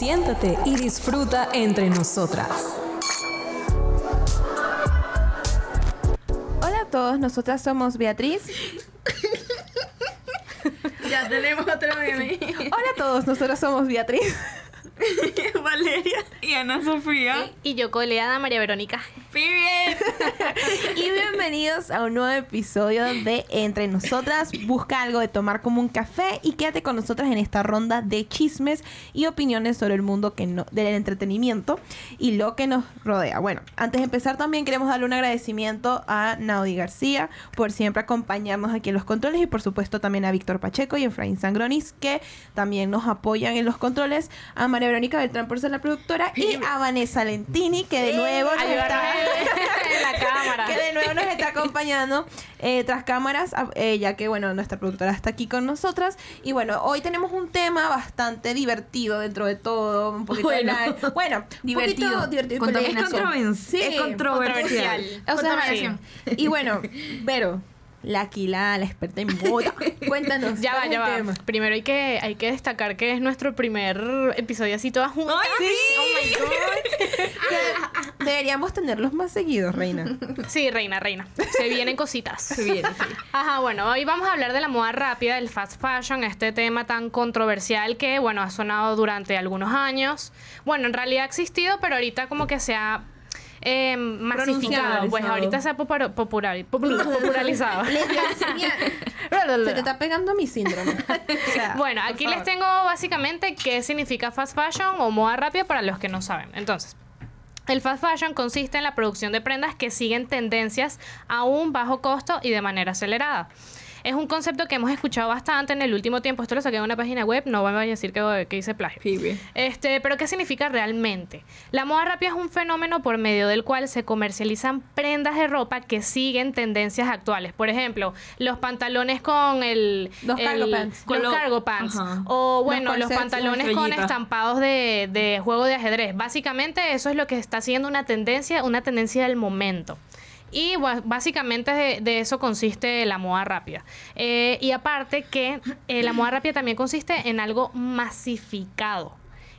Siéntate y disfruta entre nosotras. Hola a todos, nosotras somos Beatriz. Ya tenemos otro meme. Hola a todos, nosotras somos Beatriz. Valeria y Ana Sofía. Y yo coleada María Verónica. Period. Y bienvenidos a un nuevo episodio de Entre Nosotras. Busca algo de tomar como un café y quédate con nosotras en esta ronda de chismes y opiniones sobre el mundo que no, del entretenimiento y lo que nos rodea. Bueno, antes de empezar también queremos darle un agradecimiento a Naudi García por siempre acompañarnos aquí en los controles y por supuesto también a Víctor Pacheco y Efraín Sangronis que también nos apoyan en los controles, a María Verónica Beltrán por ser la productora y a Vanessa Lentini que de nuevo nos está en la cámara. que de nuevo nos está acompañando eh, tras cámaras, eh, ya que, bueno, nuestra productora está aquí con nosotras. Y bueno, hoy tenemos un tema bastante divertido dentro de todo, un poquito Bueno. de la- bueno, un Divertido. poquito divertido. Contaminación. pero- Sí, es controversial. O sea, Contaminación. y bueno, Vero, la la experta en moda, cuéntanos. Ya va, ¿cuál es ya va. tema? Primero hay que, hay que destacar que es nuestro primer episodio así todas juntas. ¡Ay, sí! Oh my God. Que Deberíamos tenerlos más seguidos, reina. Sí, reina, reina. Se vienen cositas. Se viene, sí. Ajá, bueno, hoy vamos a hablar de la moda rápida, del fast fashion, este tema tan controversial que, bueno, ha sonado durante algunos años. Bueno, en realidad ha existido, pero ahorita como que se ha eh, masificado. Pues ahorita se ha popular- popul- popularizado. Se te está pegando mi síndrome. O sea, Bueno, aquí favor. les tengo básicamente qué significa fast fashion o moda rápida para los que no saben. Entonces, el fast fashion consiste en la producción de prendas que siguen tendencias a un bajo costo y de manera acelerada. Es un concepto que hemos escuchado bastante en el último tiempo. Esto lo saqué de una página web, no voy a decir que, que hice plagio. Este, pero ¿qué significa realmente? La moda rápida es un fenómeno por medio del cual se comercializan prendas de ropa que siguen tendencias actuales. Por ejemplo, los pantalones con el... Los el- cargo pants. Con cargo pants. O bueno, Los los, pantalones con estampados de, de juego de ajedrez. Básicamente eso es lo que está siendo una tendencia, una tendencia del momento. Y básicamente de, de eso consiste la moda rápida. Eh, y aparte que eh, la moda rápida también consiste en algo masificado.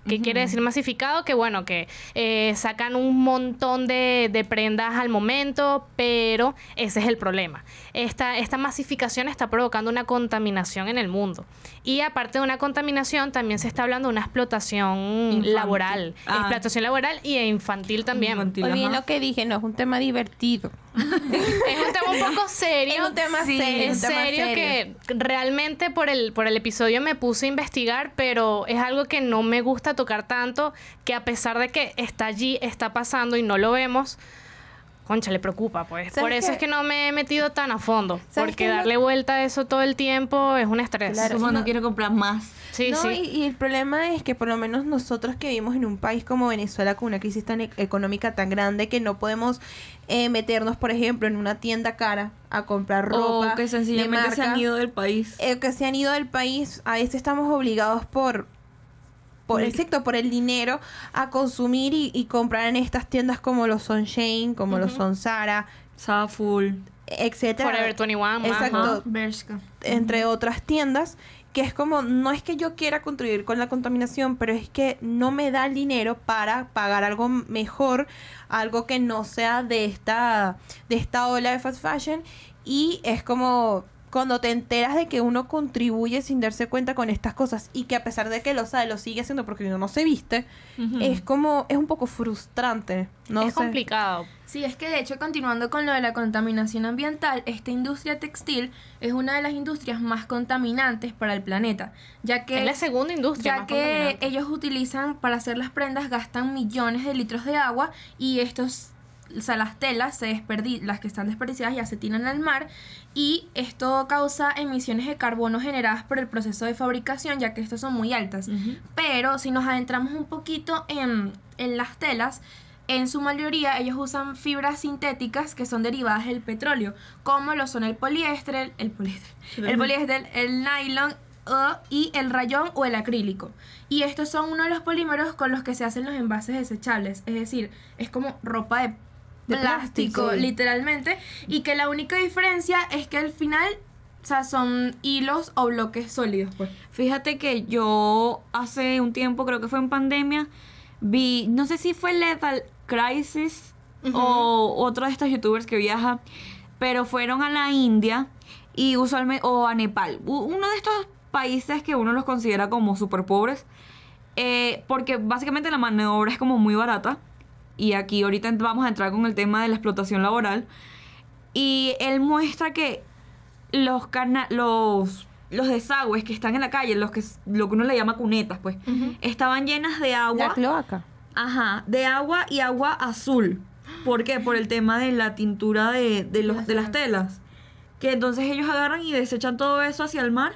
¿Qué quiere decir masificado? Que bueno, que eh, sacan un montón de, de prendas al momento, pero ese es el problema. Esta, esta masificación está provocando una contaminación en el mundo. Y aparte de una contaminación, también se está hablando de una explotación Infantil. laboral. Ah. explotación laboral y infantil también. Infantil, ajá. lo que dije, no es un tema divertido. Es un tema un poco serio. Es un tema Sí, serio. En un tema serio serio. que realmente por el, por el episodio me puse a investigar, pero es algo que no me gusta tocar tanto, que a pesar de que está allí, está pasando y no lo vemos, concha, le preocupa, pues. ¿Sabes Por eso qué? es que no me he metido tan a fondo, ¿Sabes porque lo- darle vuelta a eso todo el tiempo es un estrés. Claro. Como no- no quiero comprar más. Sí, no, sí. Y, y el problema es que por lo menos nosotros que vivimos en un país como Venezuela con una crisis tan e- económica tan grande que no podemos eh, meternos, por ejemplo, en una tienda cara a comprar ropa O que de sencillamente se han ido del país. eh, que se han ido del país, a veces estamos obligados por por Por- el sector, por el dinero, a consumir y, y comprar en estas tiendas como lo son Shane, como lo son Zara, Saful. etcétera. Forever 21, Exacto. Bershka. entre otras tiendas, que es como, no es que yo quiera contribuir con la contaminación, pero es que no me da el dinero para pagar algo mejor, algo que no sea de esta, de esta ola de fast fashion, y es como cuando te enteras de que uno contribuye sin darse cuenta con estas cosas y que a pesar de que lo sabe, lo sigue haciendo porque uno no se viste, es como, es un poco frustrante, no es sé. complicado. Sí, es que de hecho, continuando con lo de la contaminación ambiental, esta industria textil es una de las industrias más contaminantes para el planeta, ya que es la segunda industria ya más que ellos utilizan para hacer las prendas gastan millones de litros de agua y estos o sea, las telas se desperdi las que están desperdiciadas ya se tiran al mar y esto causa emisiones de carbono generadas por el proceso de fabricación ya que estos son muy altas. Pero si nos adentramos un poquito en, en las telas, en su mayoría ellos usan fibras sintéticas que son derivadas del petróleo, como lo son el poliéster, el, poliéster, el poliéster, el nylon uh, y el rayón o el acrílico. Y estos son uno de los polímeros con los que se hacen los envases desechables, es decir, es como ropa De plástico, literalmente, y que la única diferencia es que al final o sea, son hilos o bloques sólidos, pues. Fíjate que yo hace un tiempo, creo que fue en pandemia, vi, no sé si fue Lethal Crisis o otro de estos youtubers que viaja, pero fueron a la India y usualmente, o a Nepal, uno de estos países que uno los considera como súper pobres, eh, porque básicamente la mano de obra es como muy barata. Y aquí ahorita vamos a entrar con el tema de la explotación laboral. Y él muestra que los cana los los desagües que están en la calle, los que lo que uno le llama cunetas, pues, estaban llenas de La agua. cloaca. Ajá, de agua y agua azul. ¿Por qué? Por el tema de la tintura de, de los, de las telas. Que entonces ellos agarran y desechan todo eso hacia el mar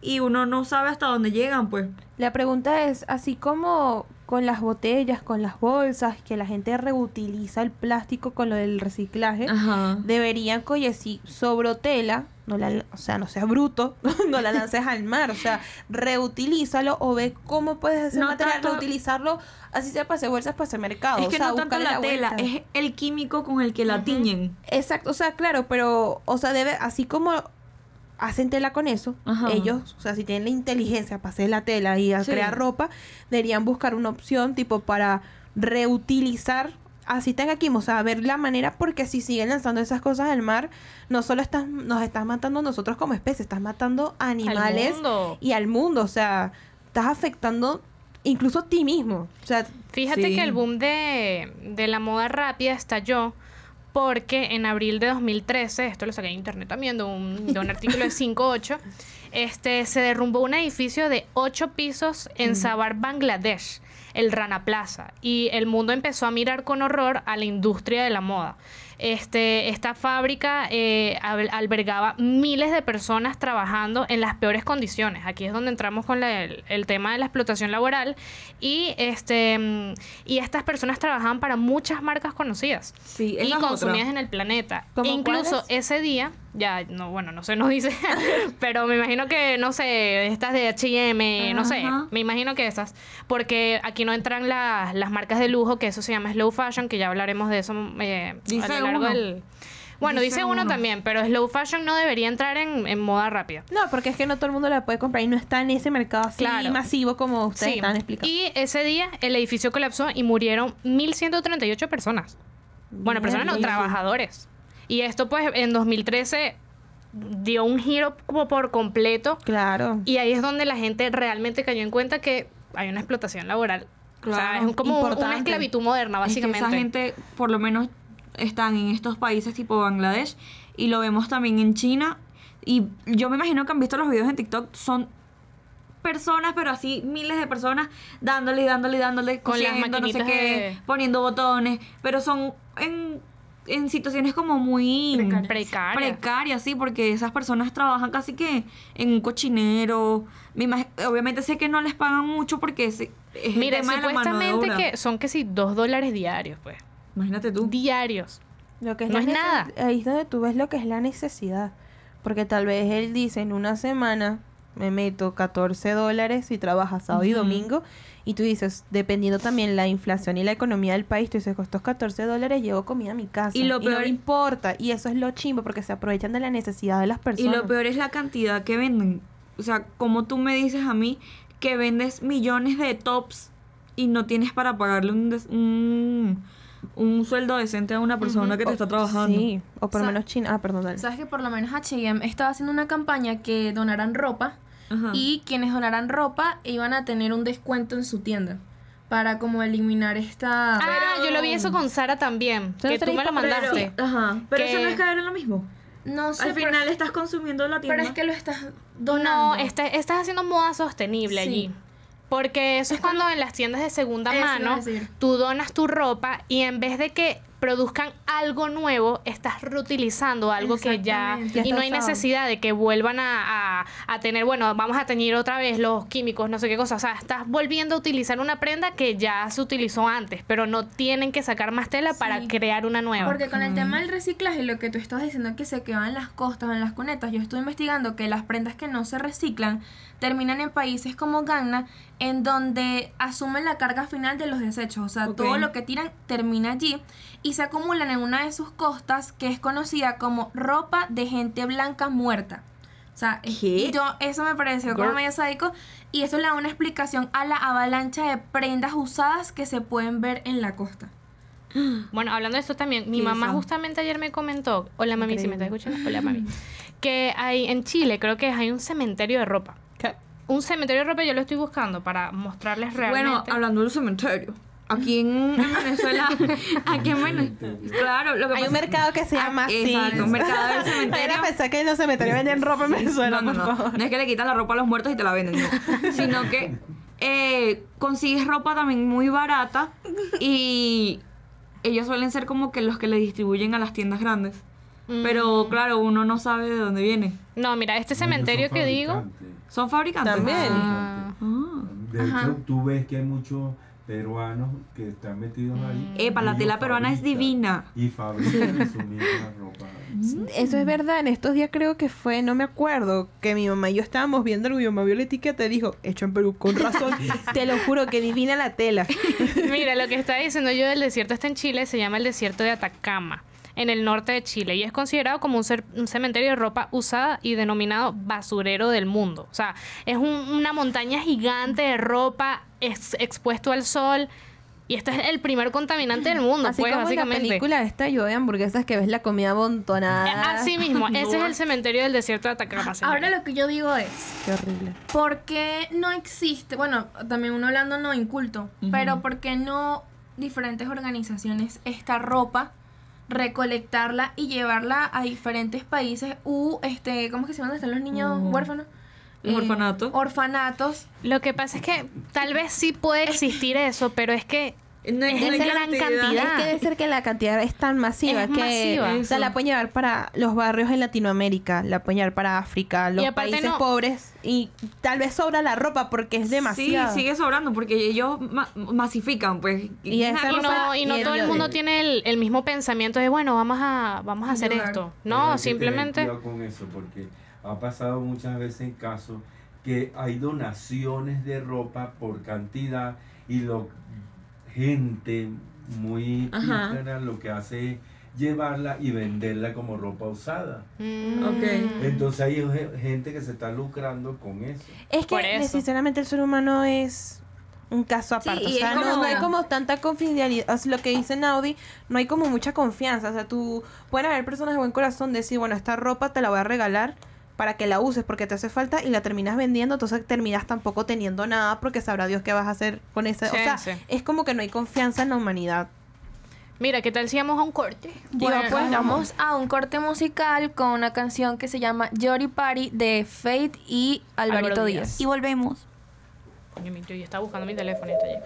y uno no sabe hasta dónde llegan, pues. La pregunta es, así como con las botellas, con las bolsas, que la gente reutiliza el plástico con lo del reciclaje, Ajá. deberían, oye, si sobró tela, no la, o sea, no seas bruto, no la lances al mar, o sea, reutilízalo o ve cómo puedes hacer No material, tanto- reutilizarlo, así sea para hacer bolsas, para hacer mercado. Es o que sea, no tanto la tela, vuelta. es el químico con el que la tiñen. Exacto, o sea, claro, pero, o sea, debe, así como hacen tela con eso, Ajá. ellos, o sea, si tienen la inteligencia para hacer la tela y a Sí. crear ropa, deberían buscar una opción tipo para reutilizar, así tenga químico, o sea, ver la manera, porque si siguen lanzando esas cosas al mar, no solo estás, nos estás matando nosotros como especie, estás matando animales mundo. y al mundo, o sea, estás afectando incluso a ti mismo, o sea, Fíjate Sí. que el boom de, de la moda rápida estalló porque en abril de 2013, esto lo saqué en internet también, de un, de un artículo de 5.8, este, se derrumbó un edificio de 8 pisos en Sabar, Bangladesh, el Rana Plaza, y el mundo empezó a mirar con horror a la industria de la moda. Este, esta fábrica eh, al- albergaba miles de personas trabajando en las peores condiciones. Aquí es donde entramos con la- el, el tema de la explotación laboral y este y estas personas trabajaban para muchas marcas conocidas Sí, y es otra. consumidas en el planeta. ¿Cómo E incluso cuáles? ese día, ya no, bueno, no se nos dice, pero me imagino que no sé, estas de H&M, no sé, me imagino que estas, porque aquí no entran las, las marcas de lujo, que eso se llama slow fashion, que ya hablaremos de eso eh, Dice a lo largo uno. del bueno, dice, Dice uno, uno. también, pero slow fashion no debería entrar en, en moda rápida. no, porque es que no todo el mundo la puede comprar y no está en ese mercado así Claro. masivo como ustedes Sí. están explicando. Y ese día el edificio colapsó y murieron 1.138 personas. Bueno, personas no, trabajadores. Y esto pues en 2013 dio un giro como por completo. Claro. Y ahí es donde la gente realmente cayó en cuenta que hay una explotación laboral. o sea, es como una importante. esclavitud moderna, Es que básicamente. esa gente, por lo menos, están en estos países tipo Bangladesh y lo vemos también en China. Y yo me imagino que han visto los videos en TikTok, son personas, pero así miles de personas dándole y dándole y dándole, Con las no sé qué, de- poniendo botones, pero son en, en situaciones como muy Precarias. Precaria. precarias, sí, porque esas personas trabajan casi que en un cochinero. Me obviamente sé que no les pagan mucho porque es, es Mira, el tema de la mano de supuestamente obra. que son que sí, dos dólares diarios, pues. Imagínate tú. Diarios. Lo que es No la es nada. Ahí es donde tú ves lo que es la necesidad. Porque tal vez él dice en una semana me meto 14 dólares y trabaja sábado y domingo. Y tú dices, dependiendo también la inflación y la economía del país, tú dices, con estos 14 dólares llevo comida a mi casa. Y lo no peor- me importa. Y eso es lo chimbo porque se aprovechan de la necesidad de las Y personas. lo peor es la cantidad que venden. O sea, como tú me dices a mí que vendes millones de tops y no tienes para pagarle un, des- un, un sueldo decente a una persona que te está trabajando. Sí, o por lo menos China. Ah, perdón, dale. Sabes que por lo menos H&M estaba haciendo una campaña que donaran ropa Ajá. y quienes donaran ropa iban a tener un descuento en su tienda para como eliminar esta... Ah, yo lo vi eso con Sara también, que tú me lo pero, mandaste. ajá, pero Que- eso no es caer en lo mismo. no sé, Al pero- final estás consumiendo la tienda. pero es que lo estás donando. No, está- estás haciendo moda sostenible Sí. allí. Porque eso es, cuando en las tiendas de segunda mano tú donas tu ropa y en vez de que produzcan algo nuevo, estás reutilizando algo que ya... Y no hay usado. necesidad de que vuelvan a, a- a tener, bueno, vamos a teñir otra vez los químicos, no sé qué cosa. O sea, estás volviendo a utilizar una prenda que ya se utilizó antes, pero no tienen que sacar más tela para crear una nueva. Porque con el tema del reciclaje, lo que tú estás diciendo que se quedan en las costas, en las cunetas, yo estoy investigando que las prendas que no se reciclan terminan en países como Ghana, en donde asumen la carga final de los desechos. O sea, todo lo que tiran termina allí y se acumulan en una de sus costas que es conocida como ropa de gente blanca muerta. O sea, ¿Qué? yo eso me pareció como medio sádico y eso le da una explicación a la avalancha de prendas usadas que se pueden ver en la costa. Bueno, hablando de esto también, mi ¿Qué mamá son? justamente ayer me comentó, hola mami, si me estás escuchando, hola mami, que hay en Chile, creo que hay un cementerio de ropa. Un cementerio de ropa yo lo estoy buscando para mostrarles realmente. Bueno, hablando del cementerio. Aquí en, en Venezuela, aquí en Venezuela, claro, lo que Hay pasa un mercado que se Ah, llama así. exacto, un mercado del cementerio. Era pensar que en los cementerios venden ropa en Venezuela, no, no, por no. favor. No es que le quitan la ropa a los muertos y te la venden, no. Sino que eh, consigues ropa también muy barata y ellos suelen ser como que los que le distribuyen a las tiendas grandes. Mm. Pero claro, uno no sabe de dónde viene. No, mira, este cementerio que digo... ¿Son fabricantes? También. Ah, Ah. De hecho, tú ves que hay muchos peruanos que están metidos ahí. Epa, la tela peruana es divina. Y fabrican su misma ropa. Eso es verdad. En estos días creo que fue, no me acuerdo, que mi mamá y yo estábamos viendo algo y mi mamá vio la etiqueta y dijo, hecho en Perú, con razón. Te lo juro que divina la tela. Mira, lo que está diciendo yo del desierto está en Chile, se llama el desierto de Atacama, en el norte de Chile, y es considerado como un, un cementerio de ropa usada y denominado basurero del mundo. O sea, es un- una montaña gigante de ropa ex- expuesto al sol, y este es el primer contaminante del mundo, Así pues, como en la básicamente. película esta yo de hamburguesas que ves la comida Eh, amontonada. Así mismo, ese es el cementerio del desierto de Atacama. señora. Ahora lo que yo digo es, Qué horrible. ¿por qué no existe, bueno, también uno hablando no inculto, pero por qué no diferentes organizaciones esta ropa recolectarla y llevarla a diferentes países u este, ¿cómo es que se llaman? ¿Están los niños huérfanos? Un orfanato. Orfanatos. Lo que pasa es que tal vez sí puede existir eso, pero es que No hay- Es no hay de gran cantidad. Es que debe ser que la cantidad es tan masiva Es que masiva. o sea, Eso. la pueden llevar para los barrios en Latinoamérica, la pueden llevar para África, los países no- pobres y tal vez sobra la ropa porque es demasiado. Sí, sigue sobrando porque ellos ma- masifican, pues. Y esa Y no, y no y todo el el- mundo tiene el, el mismo pensamiento de, bueno, vamos a, vamos a hacer esto. No, simplemente... con eso porque ha pasado muchas veces en casos que hay donaciones de ropa por cantidad y lo gente muy pícara lo que hace es llevarla y venderla como ropa usada. Mm, Ok. Entonces hay ge- gente que se está lucrando con eso. Es que eso. sinceramente el ser humano es un caso aparte. o sea, no, como- no hay como tanta confidencialidad. O sea, lo que dice Naudi, no hay como mucha confianza. O sea, tú pueden haber personas de buen corazón decir, bueno, esta ropa te la voy a regalar para que la uses porque te hace falta y la terminas vendiendo, entonces terminas tampoco teniendo nada porque sabrá Dios qué vas a hacer con ese. Sí, o sea, sí. es como que no hay confianza en la humanidad. Mira, ¿qué tal si vamos a un corte? Bueno, Digo, pues, vamos a un corte musical con una canción que se llama Jory Party de Fate y Alvarito Álvaro Díaz. Díaz. Y volvemos. Coño, mi- yo ya estaba buscando mi teléfono y está allí.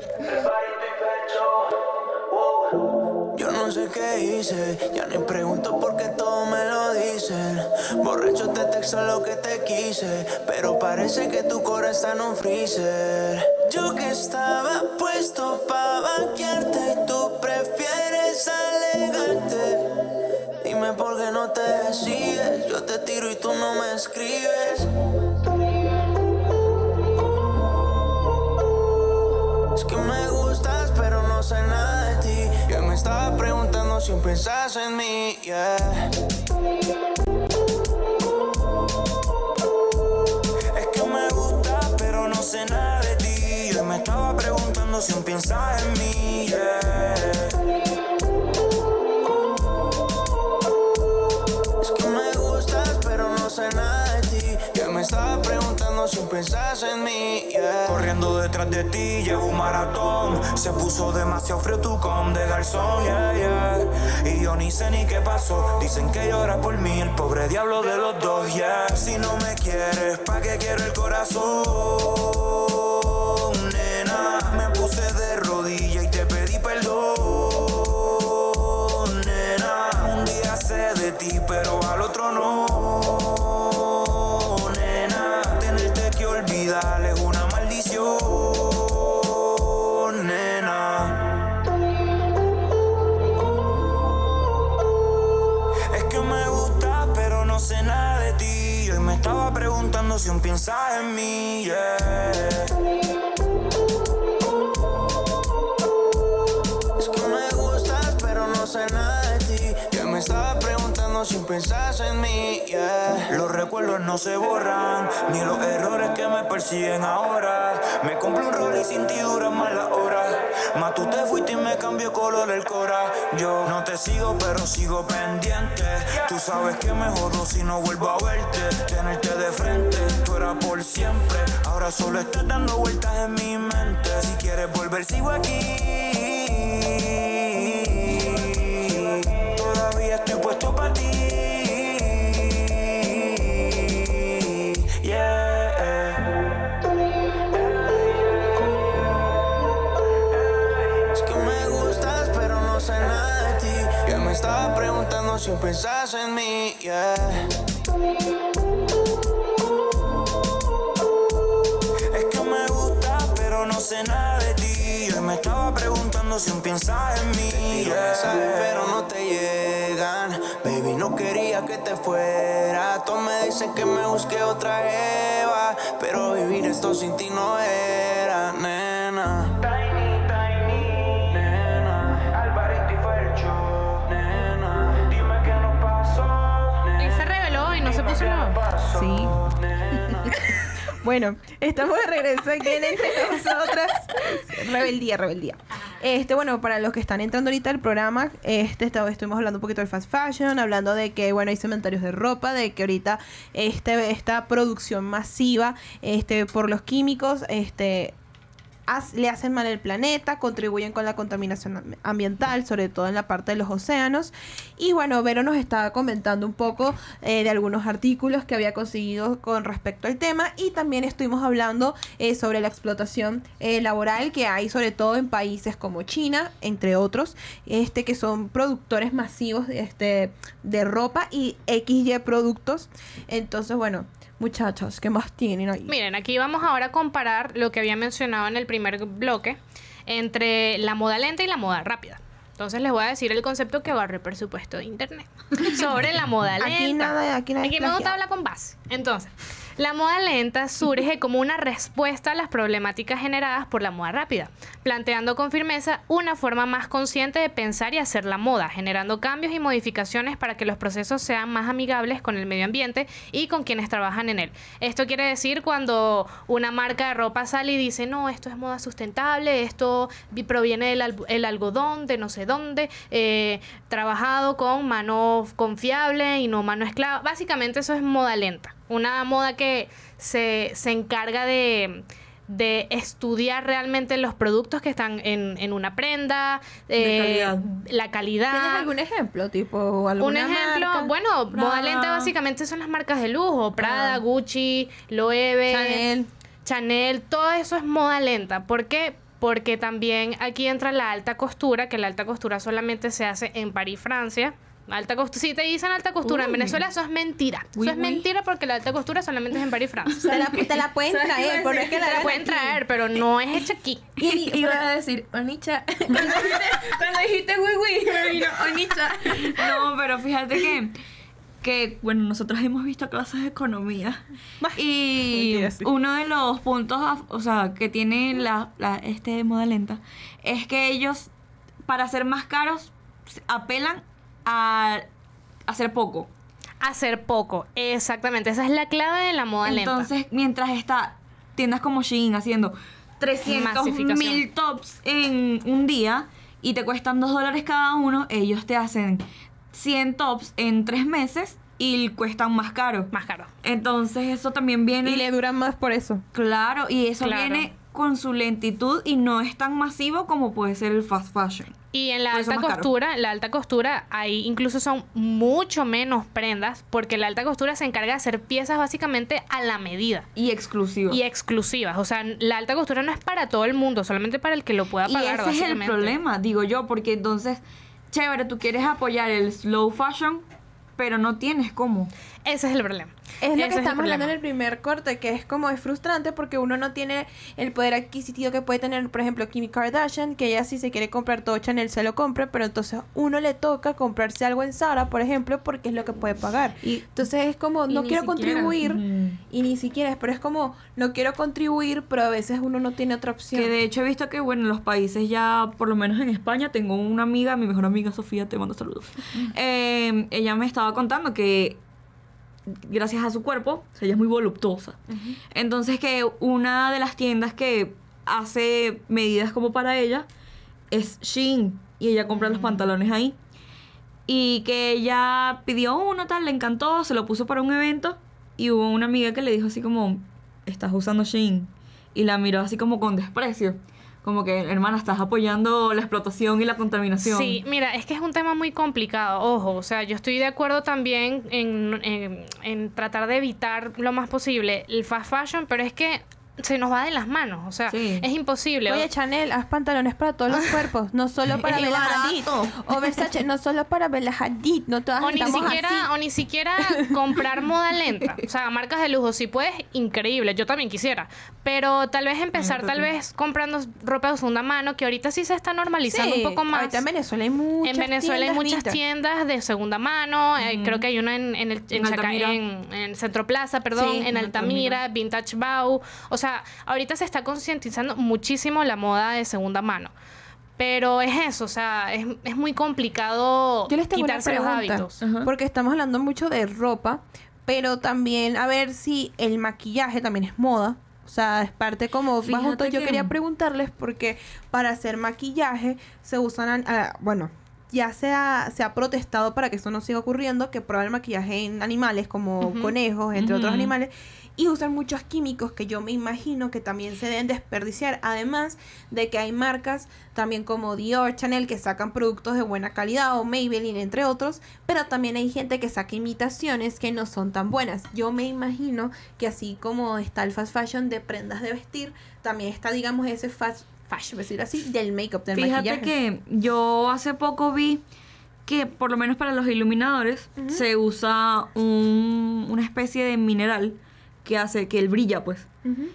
Yo no sé qué hice, ya ni pregunto por qué todo me lo dicen. Borracho te texto lo que te quise, pero parece que tu corazón está en un freezer. Yo que estaba puesto pa' banquearte y tú prefieres alegarte. Dime por qué no te decides, yo te tiro y tú no me escribes. Preguntando si pensás en mí, yeah. Es que me gustas, pero no sé nada de ti. Yo me estaba preguntando si piensas en mí, yeah. Estaba preguntando si pensás en mí. Corriendo detrás de ti, llevo un maratón. Se puso demasiado frío tu con de garzón. Y yo ni sé ni qué pasó. Dicen que llora por mí, el pobre diablo de los dos, yeah. Si no me quieres, ¿pa' qué quiero el corazón? Nena, me puse de rodilla y te pedí perdón, nena. Un día sé de ti, pero al otro no, aún piensas en mí, yeah. Es que me gustas, pero no sé nada de ti. Que me estaba preguntando si pensás en mí. Yeah. Los recuerdos no se borran, ni los errores que me persiguen ahora. Me compré un rol y sin ti duran más las horas. Más tú te fuiste y me cambió color el cora. Yo no te sigo, pero sigo pendiente. Tú sabes que me jodo si no vuelvo a verte. Tenerte de frente, tú eras por siempre. Ahora solo estás dando vueltas en mi mente. Si quieres volver, sigo aquí. Preguntando si pensás en mí. Yeah. Es que me gusta, pero no sé nada de ti. Yo me estaba preguntando si piensas en mí. yeah. pero no te llegan. Baby, no quería que te fuera. Todos me dicen que me busque otra Eva. Pero vivir esto sin ti no era, Bueno, estamos de regreso aquí en Entre Nosotras. Rebeldía, rebeldía. Este, bueno, para los que están entrando ahorita al programa, este, esta- estuvimos hablando un poquito del fast fashion, hablando de que, bueno, hay cementerios de ropa, de que ahorita este, esta producción masiva este, por los químicos, este, le hacen mal al planeta, contribuyen con la contaminación am- ambiental, sobre todo en la parte de los océanos. Y bueno, Vero nos estaba comentando un poco eh, de algunos artículos que había conseguido con respecto al tema y también estuvimos hablando eh, sobre la explotación eh, laboral que hay sobre todo en países como China, entre otros, este que son productores masivos este, de ropa y XY productos. Entonces, bueno, muchachos, ¿qué más tienen ahí? Miren, aquí vamos ahora a comparar lo que había mencionado en el primer bloque entre la moda lenta y la moda rápida. Entonces les voy a decir el concepto que barre presupuesto de internet sobre la moda lenta. Aquí nada- aquí nada es me gusta hablar con base. Entonces, la moda lenta surge como una respuesta a las problemáticas generadas por la moda rápida, planteando con firmeza una forma más consciente de pensar y hacer la moda, generando cambios y modificaciones para que los procesos sean más amigables con el medio ambiente y con quienes trabajan en él. Esto quiere decir cuando una marca de ropa sale y dice, no, esto es moda sustentable, esto vi- proviene del al- el algodón de no sé dónde, eh, trabajado con mano confiable y no mano esclava. Básicamente eso es moda lenta. Una moda que se, se encarga de, de estudiar realmente los productos que están en, en una prenda, eh, calidad. la calidad. ¿Tienes algún ejemplo? Tipo, Un alguna ejemplo, marca? bueno, moda lenta básicamente son las marcas de lujo, Prada, Ah. Gucci, Loewe, Chanel. Chanel, todo eso es moda lenta. ¿Por qué? Porque también aquí entra la alta costura, que la alta costura solamente se hace en París, Francia. Alta costura, si te dicen alta costura en Uy. Venezuela, eso es mentira. Uy, eso es uy. mentira porque la alta costura solamente es en París, Francia. Te la, te la pueden ¿Sabes qué iba a traer, pero es que la pueden aquí. traer, pero no es hecha aquí. Y iba a decir, Onicha. cuando dijiste, cuando dijiste Wii, me vino Onicha. No, pero fíjate que, que, bueno, nosotros hemos visto clases de economía. Y uno de los puntos, a- o sea, que tiene la, la- este moda lenta, es que ellos, para ser más caros, apelan a hacer poco. Hacer poco, exactamente. Esa es la clave de la moda lenta. Entonces, mientras está tiendas como Shein haciendo 300 Masificación. mil tops en un día y te cuestan 2 dólares cada uno, ellos te hacen 100 tops en 3 meses y cuestan más caro. Más caro. Entonces, eso también viene. Y le duran más por eso. Claro, y eso Claro. viene con su lentitud y no es tan masivo como puede ser el fast fashion. Y en la alta caro. costura, la alta costura, ahí incluso son mucho menos prendas, porque la alta costura se encarga de hacer piezas básicamente a la medida Y exclusivo. y exclusivas. O sea, la alta costura no es para todo el mundo, solamente para el que lo pueda Y pagar. ese es el básicamente. problema, digo yo, porque entonces, chévere, tú quieres apoyar el slow fashion, pero no tienes cómo. Ese es el problema. Es lo Ese que estamos hablando en el primer corte, que es como es frustrante porque uno no tiene el poder adquisitivo que puede tener, por ejemplo, Kim Kardashian, que ella si se quiere comprar todo Chanel se lo compra, pero entonces uno le toca comprarse algo en Zara, por ejemplo, porque es lo que puede pagar. Y- entonces es como, no quiero siquiera. contribuir, y ni siquiera es, pero es como, no quiero contribuir, pero a veces uno no tiene otra opción. Que de hecho he visto que, bueno, en los países ya, por lo menos en España, tengo una amiga, mi mejor amiga Sofía, te mando saludos. Eh, ella me estaba contando que gracias a su cuerpo, o sea, ella es muy voluptuosa. Entonces que una de las tiendas que hace medidas como para ella es Shein y ella compra los pantalones ahí. Y que ella pidió uno, tal, le encantó, se lo puso para un evento y hubo una amiga que le dijo así como, estás usando Shein. Y la miró así como con desprecio. Como que, hermana, estás apoyando la explotación y la contaminación. Sí, mira, es que es un tema muy complicado, ojo, o sea, yo estoy de acuerdo también en, en- en tratar de evitar lo más posible el fast fashion, pero es que se nos va de las manos, o sea, Sí. es imposible. Oye, Chanel, haz pantalones para todos los cuerpos, no solo para Bella Hadid. O Versace, no solo para Bella Hadid, no todas o ni siquiera así. o ni siquiera comprar moda lenta o sea marcas de lujo si puedes increíble yo también quisiera pero tal vez empezar tal vez comprando ropa de segunda mano que ahorita sí se está normalizando Sí, un poco más Ahorita en Venezuela hay muchas en Venezuela hay muchas vintage. tiendas de segunda mano, eh, creo que hay una en, en el en, En Chaca- Altamira. en- en Centro Plaza, perdón, Sí, en en Altamira, Vintage Bau. O sea, ahorita se está concientizando muchísimo la moda de segunda mano. Pero es eso, o sea, es, es muy complicado Yo les tengo una quitarse los hábitos. Porque estamos hablando mucho de ropa, pero también a ver si el maquillaje también es moda. O sea, es parte como más junto. Yo que- quería preguntarles porque para hacer maquillaje se usan, ah, bueno, ya se ha, se ha protestado para que esto no siga ocurriendo, que prueban el maquillaje en animales como conejos, entre otros animales, y usan muchos químicos que yo me imagino que también se deben desperdiciar, además de que hay marcas también como Dior, Chanel, que sacan productos de buena calidad, o Maybelline, entre otros, pero también hay gente que saca imitaciones que no son tan buenas. Yo me imagino que así como está el fast fashion de prendas de vestir, también está, digamos, ese fast fashion, por decirlo así, del make-up, del Fíjate maquillaje. que yo hace poco vi que por lo menos para los iluminadores se usa un- una especie de mineral que hace que él brilla, pues. Ujú.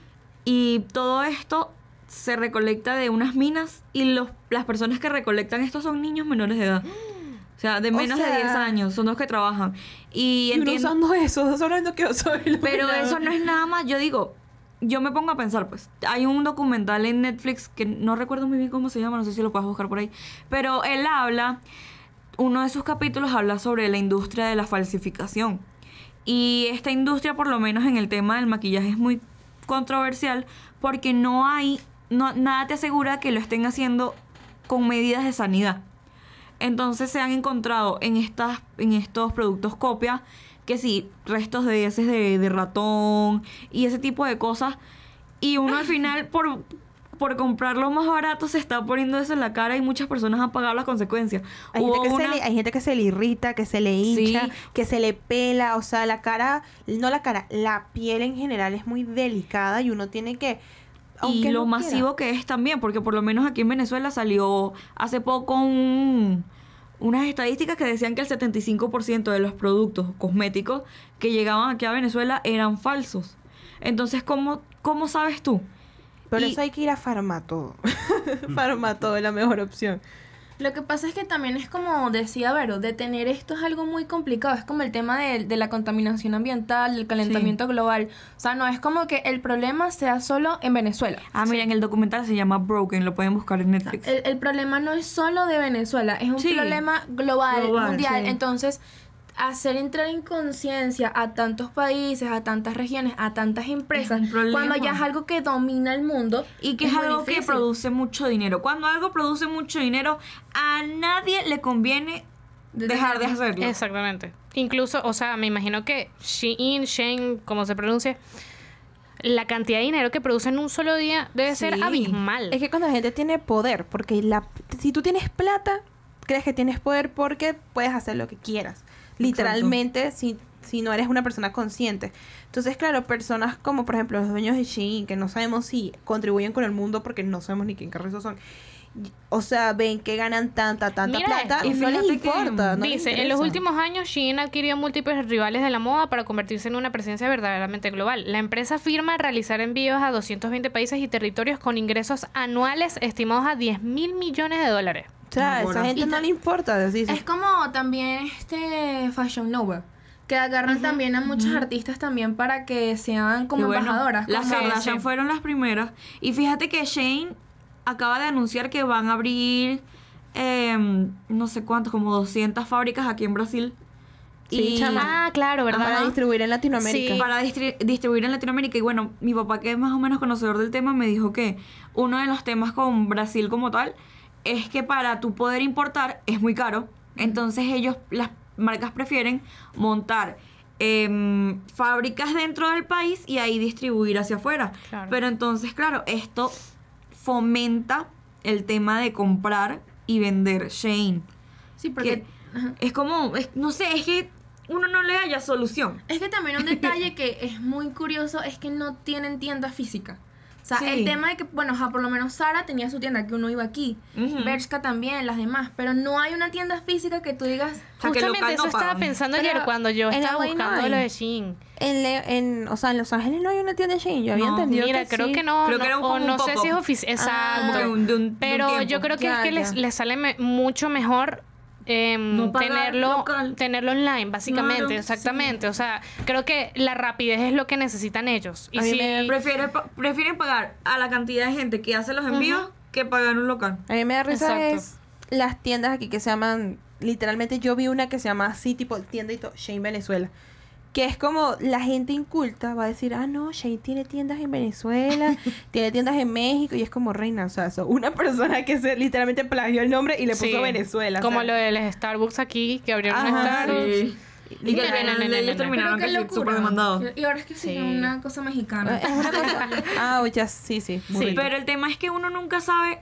Y todo esto se recolecta de unas minas y los, las personas que recolectan esto son niños menores de edad. O sea, de O menos de 10 sea- años, son los que trabajan. Y, Y entiendo, usando eso, sabiendo que yo soy pero iluminador. eso no es nada más, yo digo, yo me pongo a pensar, pues, hay un documental en Netflix que no recuerdo muy bien cómo se llama, no sé si lo puedes buscar por ahí, pero él habla, uno de sus capítulos habla sobre la industria de la falsificación. Y esta industria, por lo menos en el tema del maquillaje, es muy controversial porque no hay, no, nada te asegura que lo estén haciendo con medidas de sanidad. Entonces se han encontrado en, estas, en estos productos copia que sí, restos de heces de, de ratón y ese tipo de cosas. Y uno al final, por, por comprarlo más barato, se está poniendo eso en la cara y muchas personas han pagado las consecuencias. Hay gente, que se le, hay gente que se le irrita, que se le hincha, Sí. que se le pela, o sea, la cara, no la cara, la piel en general es muy delicada y uno tiene que... y lo no masivo que es también, porque por lo menos aquí en Venezuela salió hace poco un- unas estadísticas que decían que el 75% de los productos cosméticos que llegaban aquí a Venezuela eran falsos. Entonces, ¿cómo, cómo sabes tú? Por y- eso hay que ir a Farmatodo. Farmatodo es la mejor opción. Lo que pasa es que también es como decía Vero, detener esto es algo muy complicado. Es como el tema de, de la contaminación ambiental, del calentamiento global. O sea, no es como que el problema sea solo en Venezuela. Ah, miren, el documental se llama Broken, lo pueden buscar en Netflix. El, el problema no es solo de Venezuela, es un Sí. problema global, Global, mundial. sí. Entonces, hacer entrar en conciencia a tantos países, a tantas regiones, a tantas empresas, cuando ya es algo que domina el mundo. Y que es, algo que produce mucho dinero. Cuando algo produce mucho dinero, a nadie le conviene De- dejar de hacerlo. Exactamente. Incluso, o sea, me imagino que Shein, Shein, como se pronuncia, la cantidad de dinero que produce en un solo día debe ser abismal. Es que cuando la gente tiene poder, porque la, si tú tienes plata, crees que tienes poder porque puedes hacer lo que quieras. Literalmente, si, si no eres una persona consciente. Entonces, claro, personas como, por ejemplo, los dueños de Shein, que no sabemos si contribuyen con el mundo porque no sabemos ni quién carrizo son. O sea, ven que ganan tanta, tanta Mira plata, y no les importa. no les Dice, en los últimos años Shein ha adquirido múltiples rivales de la moda para convertirse en una presencia verdaderamente global. La empresa afirma realizar envíos a 220 países y territorios con ingresos anuales estimados a 10 mil millones de dólares. O sea, a esa gente Y no le importa. Es como también este Fashion Nova. Que agarran también a muchos artistas también para que sean como bueno, embajadoras. Las Kardashian sí. fueron las primeras. Y fíjate que Shane acaba de anunciar que van a abrir em, no sé cuántos, como 200 fábricas aquí en Brasil. Sí, chama. Ah, claro, ¿verdad? para distribuir en Latinoamérica. Sí. para distri- distribuir en Latinoamérica. Y bueno, mi papá, que es más o menos conocedor del tema, me dijo que uno de los temas con Brasil como tal es que para tu poder importar es muy caro. Entonces ellos, las marcas prefieren montar em, fábricas dentro del país y ahí distribuir hacia afuera. Claro. Pero entonces, claro, esto fomenta el tema de comprar y vender Shane. Sí, porque... Que es como, es- no sé, es que uno no le haya solución. Es que también un detalle que es muy curioso es que no tienen tienda física. O sea, Sí. el tema de que, bueno, ajá, por lo menos Sara tenía su tienda, que uno iba aquí. Bershka también, las demás. Pero no hay una tienda física que tú digas... O sea, Justamente eso no estaba pagan. pensando Pero ayer cuando yo estaba no buscando lo de Shein. En, Le- en, o sea, en Los Ángeles no hay una tienda de Shein. Yo había No, entendido Mira, que creo sí. que no, Creo no, que era un- o un no sé si es oficial. Ah, como que Exacto. un- de un- de un Pero yo creo que es que les, sale me- mucho mejor No pagar tenerlo local. tenerlo online, básicamente, Claro, exactamente. O sea, creo que la rapidez es lo que necesitan ellos. Y A si, me- Prefiere pa- prefieren pagar a la cantidad de gente que hace los envíos que pagar un local. A mí me da risa Exacto. es las tiendas aquí que se llaman, literalmente yo vi una que se llama así, tipo tienda y todo, Shane Venezuela. Que es como la gente inculta va a decir, ah, no, Shane tiene tiendas en Venezuela, tiene tiendas en México, y es como reina, o sea, so- una persona que se literalmente plagió el nombre y le puso sí, Venezuela. o Como sea. lo de los Starbucks aquí, que abrieron un Starbucks. Sí. Y que ellos terminaron locura. súper demandados. Y ahora es que sí, una cosa mexicana. Es una cosa. Ah, ya, sí, sí. muy Sí, rico. Pero el tema es que uno nunca sabe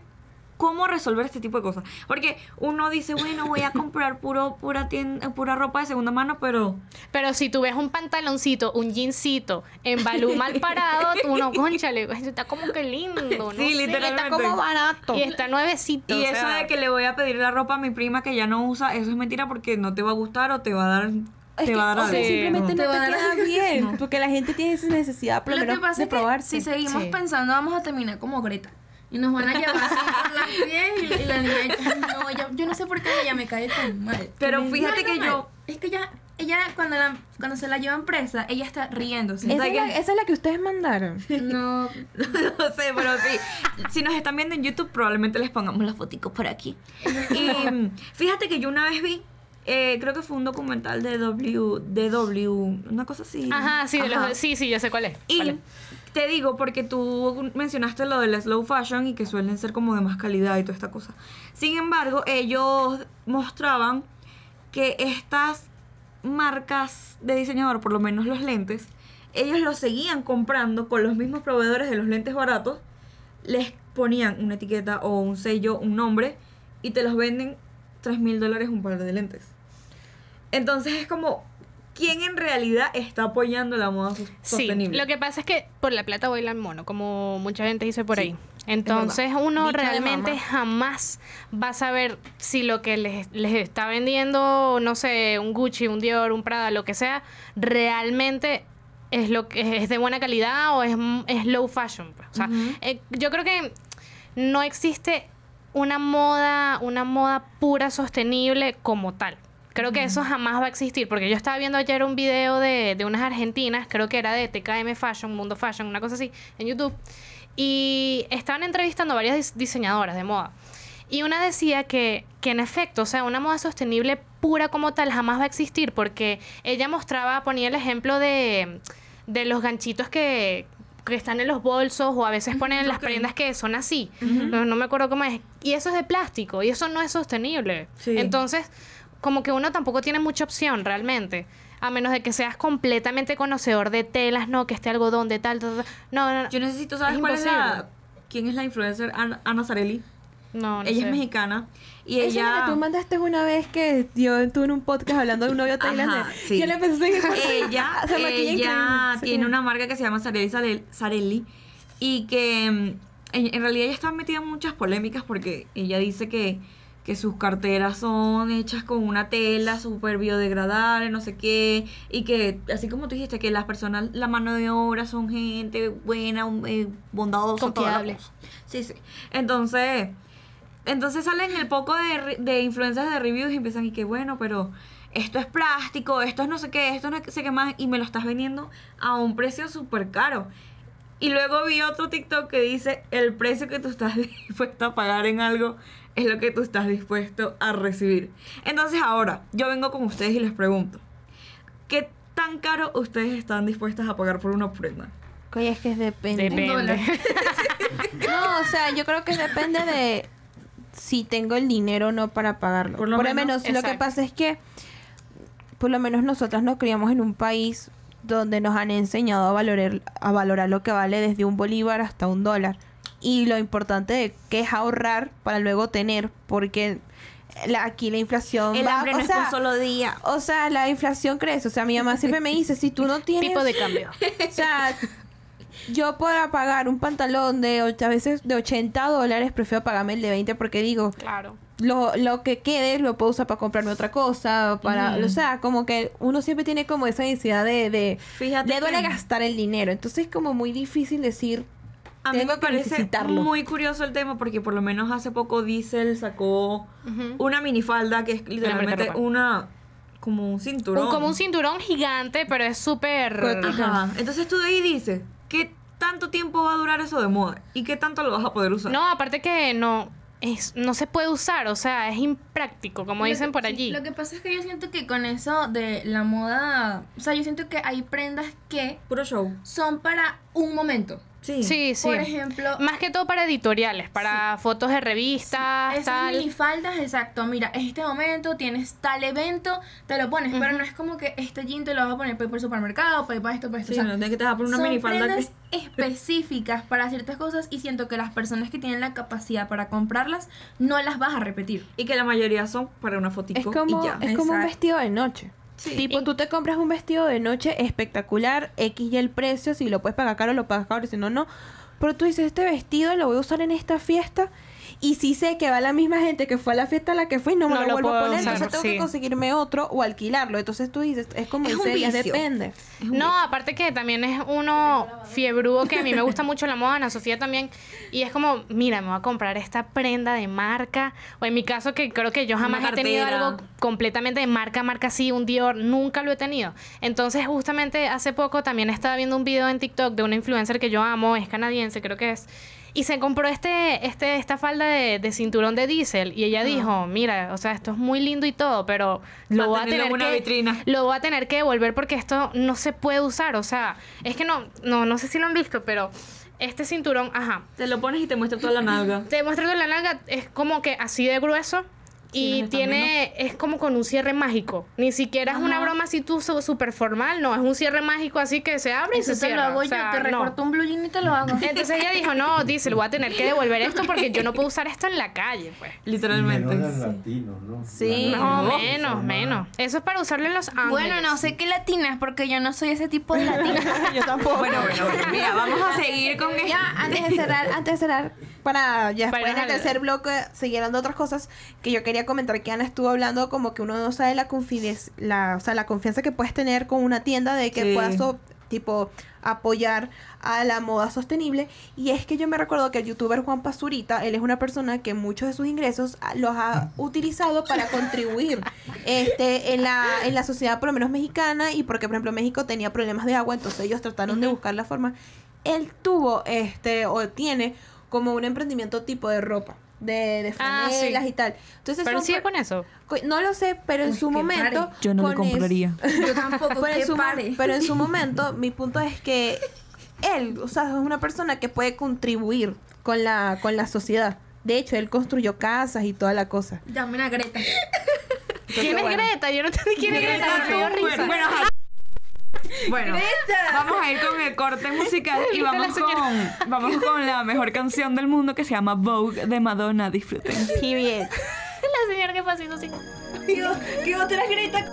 cómo resolver este tipo de cosas. Porque uno dice, bueno, voy a comprar puro, pura, tienda, pura ropa de segunda mano, pero Pero si tú ves un pantaloncito, un jeansito en balú mal parado, uno, conchale, está como que lindo, ¿no? Sí, literalmente. Está como barato. Y está nuevecito. Y o eso sea, de que le voy a pedir la ropa a mi prima que ya no usa, eso es mentira porque no te va a gustar o te va a dar. Es te que, va a dar o sea, simplemente Te no va te a dar queda bien. Porque la gente tiene esa necesidad, pasa de es que probarse. si seguimos Sí. pensando vamos a terminar como Greta. Y nos van a llevar así por las pies y, y la niña, no, ella- yo no sé por qué ella me cae tan mal. Pero fíjate que mal. yo- Es que ella, ella cuando, la, cuando se la llevan presa, ella está riéndose. Esa, ¿Sabes es la, qué? esa es la que ustedes mandaron. No, no sé, pero sí. Si nos están viendo en YouTube, probablemente les pongamos las foticos por aquí. Y fíjate que yo una vez vi, eh, creo que fue un documental de W, de W, una cosa así. Ajá, sí, de los- Ajá. sí, sí, yo sé cuál es. Y es. Te digo, porque tú mencionaste lo del slow fashion y que suelen ser como de más calidad y toda esta cosa. Sin embargo, ellos mostraban que estas marcas de diseñador, por lo menos los lentes, ellos los seguían comprando con los mismos proveedores de los lentes baratos, les ponían una etiqueta o un sello, un nombre, y te los venden 3 mil dólares un par de lentes. Entonces es como, ¿quién en realidad está apoyando la moda sus- Sí, sostenible? lo que pasa es que por la plata baila el mono, como mucha gente dice por ahí. Entonces uno Dicha realmente jamás va a saber si lo que les, les está vendiendo, no sé, un Gucci, un Dior, un Prada, lo que sea, realmente es lo que es de buena calidad o es, es low fashion. pues. O sea, eh, yo creo que no existe una moda, una moda pura sostenible como tal. Creo que eso jamás va a existir, porque yo estaba viendo ayer un video de, de unas argentinas, creo que era de TKM Fashion, Mundo Fashion, una cosa así, en YouTube, y estaban entrevistando a varias dis- diseñadoras de moda. Y una decía que, que en efecto, o sea, una moda sostenible pura como tal jamás va a existir, porque ella mostraba, ponía el ejemplo de, de los ganchitos que, que están en los bolsos o a veces ponen en las prendas que son así. no, no me acuerdo cómo es. Y eso es de plástico y eso no es sostenible. Sí. Entonces, como que uno tampoco tiene mucha opción realmente. A menos de que seas completamente conocedor de telas, no, que este algodón de tal, tal, tal. No, no, no. Yo necesito, ¿sabes Es cuál es la... ¿Quién es la influencer? Ana, Ana Zarelli. no, no ella sé. es mexicana. Y la ella... que tú mandaste una vez que yo estuve en un podcast hablando de un novio tailandés. sí. Yo le seguir por ella, Se ella tiene una marca que se llama Sarelli Sarel- Sarelli y que mm, en, en realidad ella está metida en muchas polémicas porque ella dice que, que sus carteras son hechas con una tela súper biodegradable, no sé qué, y que, así como tú dijiste, que las personas, la mano de obra son gente buena, eh, bondadosa, Confiable. Sí, sí. Entonces, entonces salen el poco de, de influencers de reviews y empiezan y que bueno, pero esto es plástico, esto es no sé qué, esto no sé qué más, y me lo estás vendiendo a un precio súper caro. Y luego vi otro TikTok que dice, el precio que tú estás dispuesto a pagar en algo es lo que tú estás dispuesto a recibir. Entonces ahora, yo vengo con ustedes y les pregunto, ¿qué tan caro ustedes están dispuestas a pagar por una prenda? Oye, es que depende. Depende. No, o sea, yo creo que depende de si tengo el dinero o no para pagarlo. Por lo menos, menos, lo que pasa es que, por lo menos nosotras nos criamos en un país donde nos han enseñado a valorar, a valorar lo que vale desde un bolívar hasta un dólar. Y lo importante que es ahorrar para luego tener, porque la- aquí la inflación El va, hambre no o es sea, por solo día. o sea, la inflación crece. O sea, mi mamá siempre me dice, si tú no tienes... Tipo de cambio. O sea, yo para pagar un pantalón de och- a veces de 80 dólares, prefiero pagarme el de 20 porque digo, Claro. lo, lo que quede lo puedo usar para comprarme otra cosa, para, o sea, como que uno siempre tiene como esa necesidad de, de Fíjate le duele que- gastar el dinero, entonces es como muy difícil decir, A mí me parece muy curioso el tema porque por lo menos hace poco Diesel sacó Ujú. una minifalda que es literalmente una como un cinturón. Un- como un cinturón gigante, pero es súper... Entonces tú de ahí dices, ¿qué tanto tiempo va a durar eso de moda? ¿Y qué tanto lo vas a poder usar? No, aparte que no, es, no se puede usar, o sea, es impráctico, como Lo dicen que- por sí, allí. Lo que pasa es que yo siento que con eso de la moda, o sea, yo siento que hay prendas que Puro show. son para un momento. Sí. Sí, sí. Por ejemplo, Más que todo para editoriales, para fotos de revistas, esas tal. minifaldas, exacto. Mira, en este momento tienes tal evento, te lo pones, pero no es como que este jean te lo vas a poner para ir por el supermercado, para ir para esto, para esto. Sí, o sea, no tienes que te vas a poner una son minifalda que... específicas para ciertas cosas y siento que las personas que tienen la capacidad para comprarlas no las vas a repetir. Y que la mayoría son para una fotico es como, y ya. es como un vestido de noche. Sí. Tipo, tú te compras un vestido de noche espectacular, X y el precio, si lo puedes pagar caro, lo pagas caro, si no, no. Pero tú dices, este vestido lo voy a usar en esta fiesta. Y si sé que va la misma gente que fue a la fiesta a la que fui, no me No lo, lo vuelvo a puedo poner. usar, entonces tengo sí. que conseguirme otro o alquilarlo. Entonces tú dices, es como Es un dice depende. Es No, aparte que también es uno fiebrudo que a mí me gusta mucho la moda, Ana Sofía también. Y es como, mira, me voy a comprar esta prenda de marca. O en mi caso, que creo que yo jamás Una he tenido cartera. algo completamente de marca, marca así, un Dior, nunca lo he tenido. Entonces, justamente hace poco también estaba viendo un video en TikTok de una influencer que yo amo, es canadiense, creo que es. Y se compró este, este, esta falda de, de cinturón de diésel. Y ella dijo, mira, o sea, esto es muy lindo y todo, pero lo voy a tener que vitrina. lo voy a tener que devolver porque esto no se puede usar. O sea, es que no, no, no sé si lo han visto, pero este cinturón, ajá. Te lo pones y te muestra toda la nalga. Te muestro que la nalga es como que así de grueso. Y tiene, es como con un cierre mágico. Ni siquiera es una broma así tú súper formal, no, es un cierre mágico así que se abre y se te lo cierra. hago o sea, yo, te no. recorto un blue jean y te lo hago. Entonces ella dijo, no, dice, voy a tener que devolver esto porque yo no puedo usar esto en la calle, pues. Literalmente. Menos sí. latinos, ¿no? Sí. No, menos, menos. Eso es para usarlo en Los Ángeles. Bueno, no sé qué latinas, porque yo no soy ese tipo de latina. Yo tampoco. Bueno, bueno, bueno. Mira, vamos a seguir con esto. Ya, antes de cerrar, antes de cerrar, para ya Para después en el tercer bloque seguir hablando de otras cosas que yo quería comentar que Ana estuvo hablando como que uno no sabe la la, o sea, la confianza que puedes tener con una tienda de que Sí. puedas so- tipo apoyar a la moda sostenible. Y es que yo me recuerdo que el youtuber Juan Pazurita, él es una persona que muchos de sus ingresos ah, los ha utilizado para contribuir este en la en la sociedad por lo menos mexicana y porque por ejemplo México tenía problemas de agua, entonces ellos trataron de buscar la forma. Él tuvo este o tiene como un emprendimiento tipo de ropa de, de Ah, sí. y tal. Entonces Pero sigue con eso. no lo sé, pero en Uy, su momento pare. Yo no es- compraría. Yo tampoco, pero, en su, mo- pare. pero en su momento, mi punto es que él, o sea, es una persona que puede contribuir con la, con la sociedad. De hecho, él construyó casas y toda la cosa. Llamen a Greta. ¿Quién es bueno. Greta? Yo no entendí quién es Greta. risa. Bueno, ajá. Bueno, vamos a ir con el corte musical y ¿Viste la vamos con, vamos con la mejor canción del mundo que se llama Vogue de Madonna. Disfruten. Period. La señora que pasó. ¿Qué otra Greta?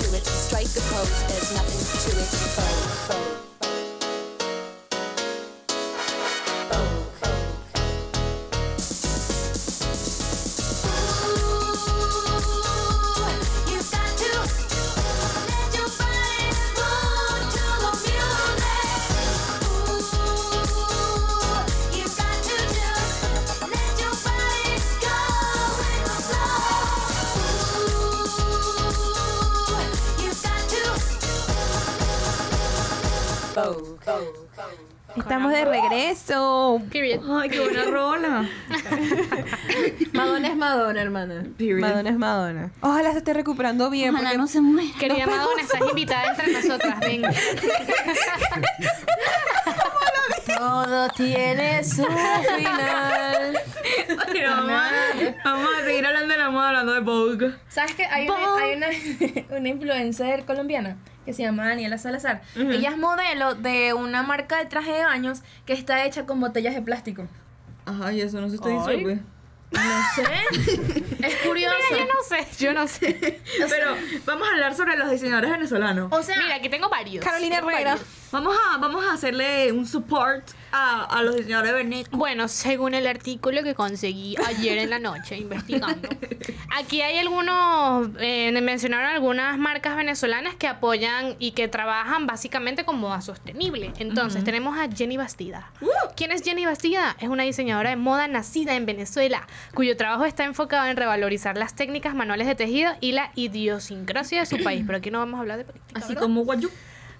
To it. Strike a pose, there's nothing to it. Ay, qué buena rola. Madonna es Madonna, hermana. Madonna es Madonna. Ojalá se esté recuperando bien. Ojalá porque no se muera. Querida Madonna, estás invitada entre nosotras. Venga. Todo tiene su final. Pero vamos, a- vamos a seguir hablando de la moda, hablando de Vogue. ¿Sabes que hay una, hay una, una influencer colombiana que se llama Daniela Salazar? Ella es modelo de una marca de traje de baños que está hecha con botellas de plástico. Ajá, y eso no se te disuelve. No sé. es curioso. Yo no sé, yo no sé. Pero vamos a hablar sobre los diseñadores venezolanos. O sea, Mira, aquí tengo varios. Carolina Tengo Herrera. varios. Vamos a, vamos a hacerle un support a, a los diseñadores venezolanos. Bueno, según el artículo que conseguí ayer en la noche investigando, aquí hay algunos, eh, mencionaron algunas marcas venezolanas que apoyan y que trabajan básicamente con moda sostenible. Entonces, tenemos a Jenny Bastida. ¿Quién es Jenny Bastida? Es una diseñadora de moda nacida en Venezuela, cuyo trabajo está enfocado en revalorizar las técnicas manuales de tejido y la idiosincrasia de su país. Pero aquí no vamos a hablar de política. Así ¿verdad? como Guayú.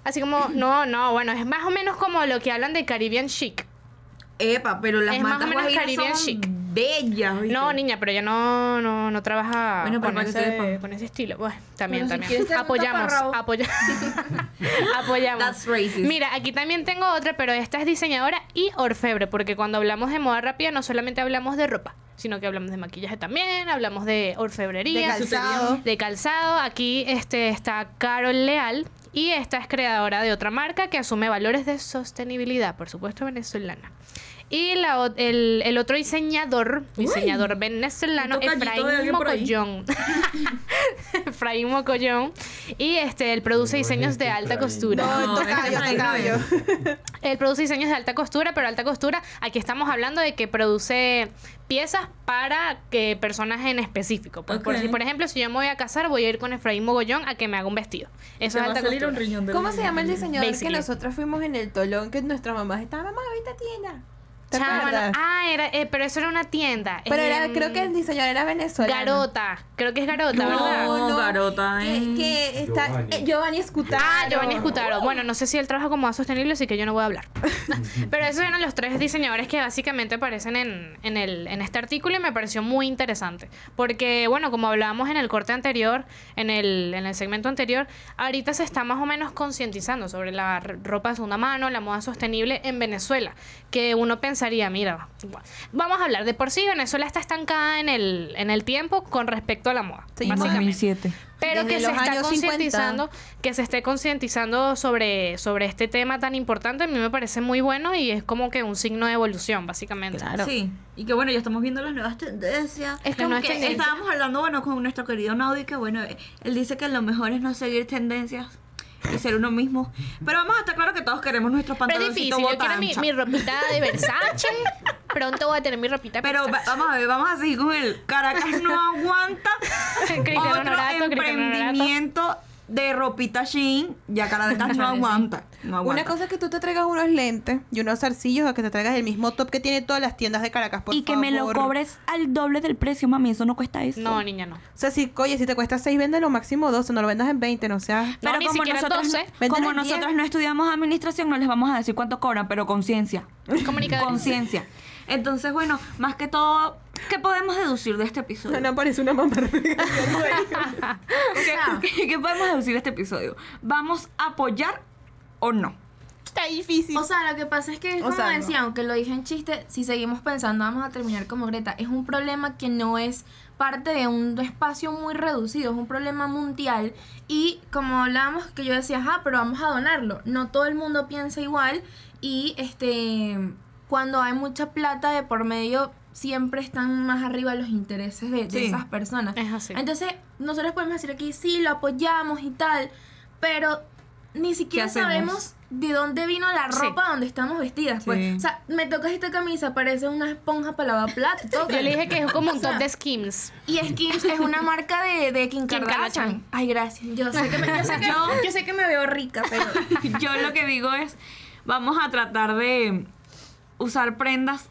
Así como, no, no, bueno, es más o menos como lo que hablan de Caribbean Chic. Epa, pero las Es más o menos Caribbean son chic. bellas. ¿viste? No, niña, pero ella no, no, no trabaja Bueno, con, ese, con ese estilo. Bueno, también, Bueno, si también. un Apoyamos, apoya- apoyamos. That's racist. Mira, aquí también tengo otra, pero esta es diseñadora y orfebre, porque cuando hablamos de moda rápida no solamente hablamos de ropa, sino que hablamos de maquillaje también, hablamos de orfebrería, De calzado. de calzado. Aquí este, está Carol Leal y esta es creadora de otra marca que asume valores de sostenibilidad, por supuesto venezolana. Y la, el, el otro diseñador, diseñador venezolano, Efraín. Mocollón. Efraín Mocollón. Y este, él produce No diseños de este alta Efraín. costura. No, este no tocayo. es. Él produce diseños de alta costura, pero alta costura, aquí estamos hablando de que produce piezas para que personas en específico. Pues, por, si, por ejemplo, si yo me voy a casar, voy a ir con Efraín Mogollón a que me haga un vestido. Eso es va a alta costura. riñón de ¿Cómo se llama el diseñador Basically. que nosotros fuimos en el Tolón? Que nuestras mamás estaban, mamá, a esta tienda. ¿Te no- acuerdas? ah, era, eh, pero eso era una tienda. Pero era, creo que el diseñador era venezolano. Garota. Creo que es Garota, ¿verdad? No, Garota, Que, eh. que está Giovanni. eh, Giovanni Escutaro. Ah, Giovanni Escutaro. Bueno, no sé si él trabaja como moda sostenible, así que yo no voy a hablar. Pero esos eran los tres diseñadores que básicamente aparecen en, en, el, en este artículo y me pareció muy interesante. Porque, bueno, como hablábamos en el corte anterior, en el, en el segmento anterior, ahorita se está más o menos concientizando sobre la ropa de segunda mano, la moda sostenible en Venezuela. Que uno pensaría, mira, vamos a hablar de por sí, Venezuela está estancada en el, en el tiempo con respecto a la moda. Seguimos básicamente. 2007. Pero Desde que se está años 50. concientizando, que se esté concientizando sobre, sobre este tema tan importante, a mí me parece muy bueno y es como que un signo de evolución, básicamente. Claro. Sí, y que bueno, ya estamos viendo las nuevas tendencias. Es que que estábamos hablando, bueno, con nuestro querido Naudi, que bueno, eh, él dice que lo mejor es no seguir tendencias y ser uno mismo. Pero vamos a estar claro que todos queremos nuestros Pero es difícil, yo quiero mi, mi ropita de Versace. Pronto voy a tener mi ropita de Pero Versace. vamos a ver, vamos a seguir con el Caracas no aguanta. Cristiano Otro Cristiano emprendimiento de ropita Shein, ya Caracas no aguanta. No aguanta. Una cosa es que tú te traigas unos lentes y unos zarcillos o que te traigas el mismo top que tiene todas las tiendas de Caracas, por y que me lo cobres al doble del precio, mami. Eso no cuesta eso. No, niña, no. O sea, si, oye, si te cuesta 6, véndelo máximo 12, no lo vendas en 20, no seas... No, ni siquiera nosotros, 12. Véndelo como nosotros 10. no estudiamos administración, no les vamos a decir cuánto cobran, pero conciencia. Conciencia. Entonces, bueno, más que todo, ¿qué podemos deducir de este episodio? Ana parece una mamá. ¿Qué, qué podemos deducir de este episodio? ¿Vamos a apoyar o no? Está difícil. O sea, lo que pasa es que, O como sea, no. decía, aunque lo dije en chiste, si seguimos pensando vamos a terminar como Greta. Es un problema que no es parte de un espacio muy reducido, es un problema mundial. Y como hablábamos, que yo decía, ajá, pero vamos a donarlo. No todo el mundo piensa igual. Y este cuando hay mucha plata de por medio, siempre están más arriba los intereses de, de Sí. esas personas. Es así. Entonces, nosotros podemos decir aquí, sí, lo apoyamos y tal, pero ni siquiera sabemos de dónde vino la Sí. ropa donde estamos vestidas. Pues. Sí. O sea, me tocas esta camisa, parece una esponja para lavar platos. Yo le dije que es como un top de Skims. Y Skims es una marca de, de Kim, Kim Kardashian. Kardashian. Ay, gracias. Yo sé que me, yo sé que, yo sé que me veo rica, pero... Yo lo que digo es, vamos a tratar de usar prendas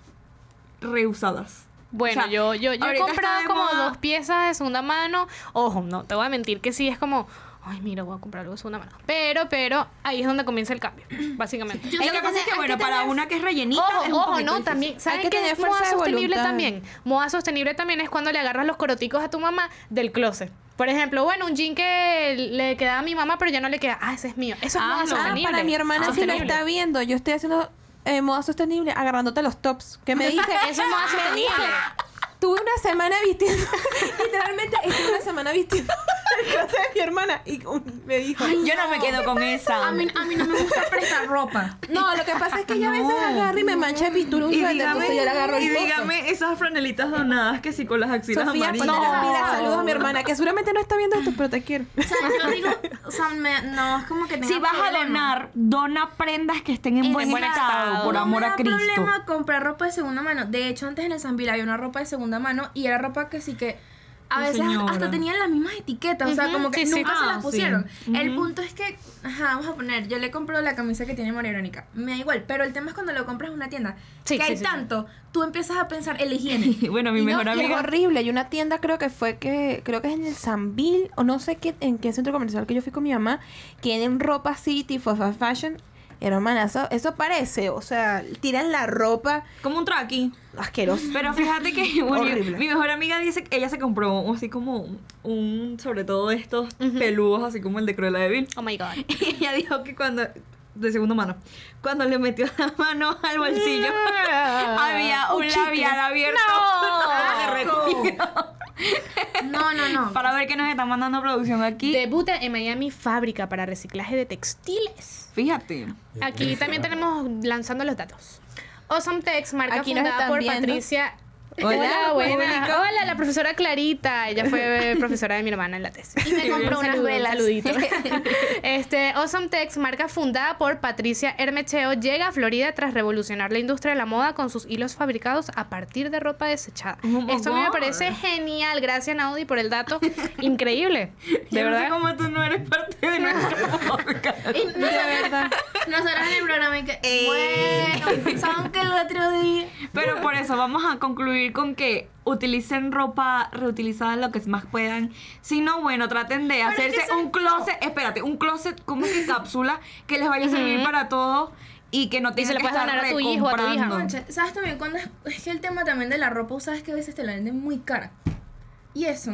reusadas. Bueno, O sea, yo, yo, yo he comprado como moda- dos piezas de segunda mano. Ojo, no te voy a mentir que sí es como, ay, mira, voy a comprar algo de segunda mano. Pero, pero, ahí es donde comienza el cambio, básicamente. Lo que pasa es que, bueno, para una que es rellenita, es un Ojo, ojo, no, difícil. también. ¿Saben Hay que qué tener es moda sostenible voluntad. también? Moda sostenible también es cuando le agarras los coroticos a tu mamá del closet. Por ejemplo, bueno, un jean que le quedaba a mi mamá, pero ya no le queda. Ah, ese es mío. Eso es Ah, moda no. Ah, sostenible. para mi hermana sí lo Sostenible. está viendo. Yo estoy haciendo eh, moda sostenible agarrándote los tops. Que me dice, Eso es moda sostenible. Tuve una semana vistiendo, literalmente estuve una semana vistiendo closet de mi hermana y me dijo, Yo no me quedo con esa. A mí, a mí no me gusta prestar ropa. no, lo que pasa es que ella a veces agarra y me mancha de pintura un Y suéter, dígame, entonces yo le agarro el y pozo. dígame esas franelitas donadas que sí con las axilas Sofía, amarillas. ponte las pilas, saludos a mi hermana, que seguramente no está viendo esto, pero te quiero. O sea, no digo... O sea, me- no, es como que tenga Si vas a problema. donar, dona prendas que estén en En buen estado, por No amor me a da Cristo. problema comprar ropa de segunda mano. De hecho, antes en el Sanville había una ropa de segunda mano y era ropa que sí que a Sí, veces señora. hasta tenían las mismas etiquetas. O sea, como que sí, sí. nunca se Ah, las sí. pusieron. El Ujú. punto es que, ajá, vamos a poner, yo le compro la camisa que tiene María Verónica. Me da igual, pero el tema es cuando lo compras en una tienda. Sí, que sí, hay sí, sí. tanto, tú empiezas a pensar en la higiene. bueno, mi Y no, mejor y amiga. es horrible. Y una tienda creo que fue que, creo que es en el Sanville, o no sé qué, en qué centro comercial que yo fui con mi mamá, tienen ropa así, tipo fa- fashion. Hermana, eso, eso parece, o sea, tiran la ropa Como un traqui. asqueroso. Pero fíjate que bueno, Horrible. mi mejor amiga dice que ella se compró así como un, sobre todo de estos peludos, así como el de Cruella de Vil. Oh my God. Y ella dijo que cuando, de segunda mano, cuando le metió la mano al bolsillo, había un, labial abierto. derretido. No, no, no. Para ver qué nos está mandando producción aquí. Debuta en Miami fábrica para reciclaje de textiles. Fíjate. Aquí también tenemos lanzando los datos. Awesome Tex, marca Aquí nos fundada están por viendo. Patricia. Hola, Hola, buena. Hola, la profesora Clarita. Ella fue profesora de mi hermana en la tesis. Y me compró Un unas velas. saludito. este, Awesome Tex, marca fundada por Patricia Hermecheo, llega a Florida tras revolucionar la industria de la moda con sus hilos fabricados a partir de ropa desechada. Oh Esto a mí me parece genial. Gracias, Naudi, por el dato. Increíble. De Yo no sé verdad. cómo tú no eres parte de nuestro podcast. Y no- Nosotros en el programa que, bueno, ¿saben que el otro día? Pero por eso vamos a concluir con que utilicen ropa reutilizada lo que más puedan. Si no, bueno, traten de hacerse un closet, espérate, un closet como que cápsula que les vaya a servir para todo y que no le que estar a tu hijo, a tu hija. Concha, ¿Sabes también cuando es, es que el tema también de la ropa, sabes que a veces te la venden muy cara? Y eso.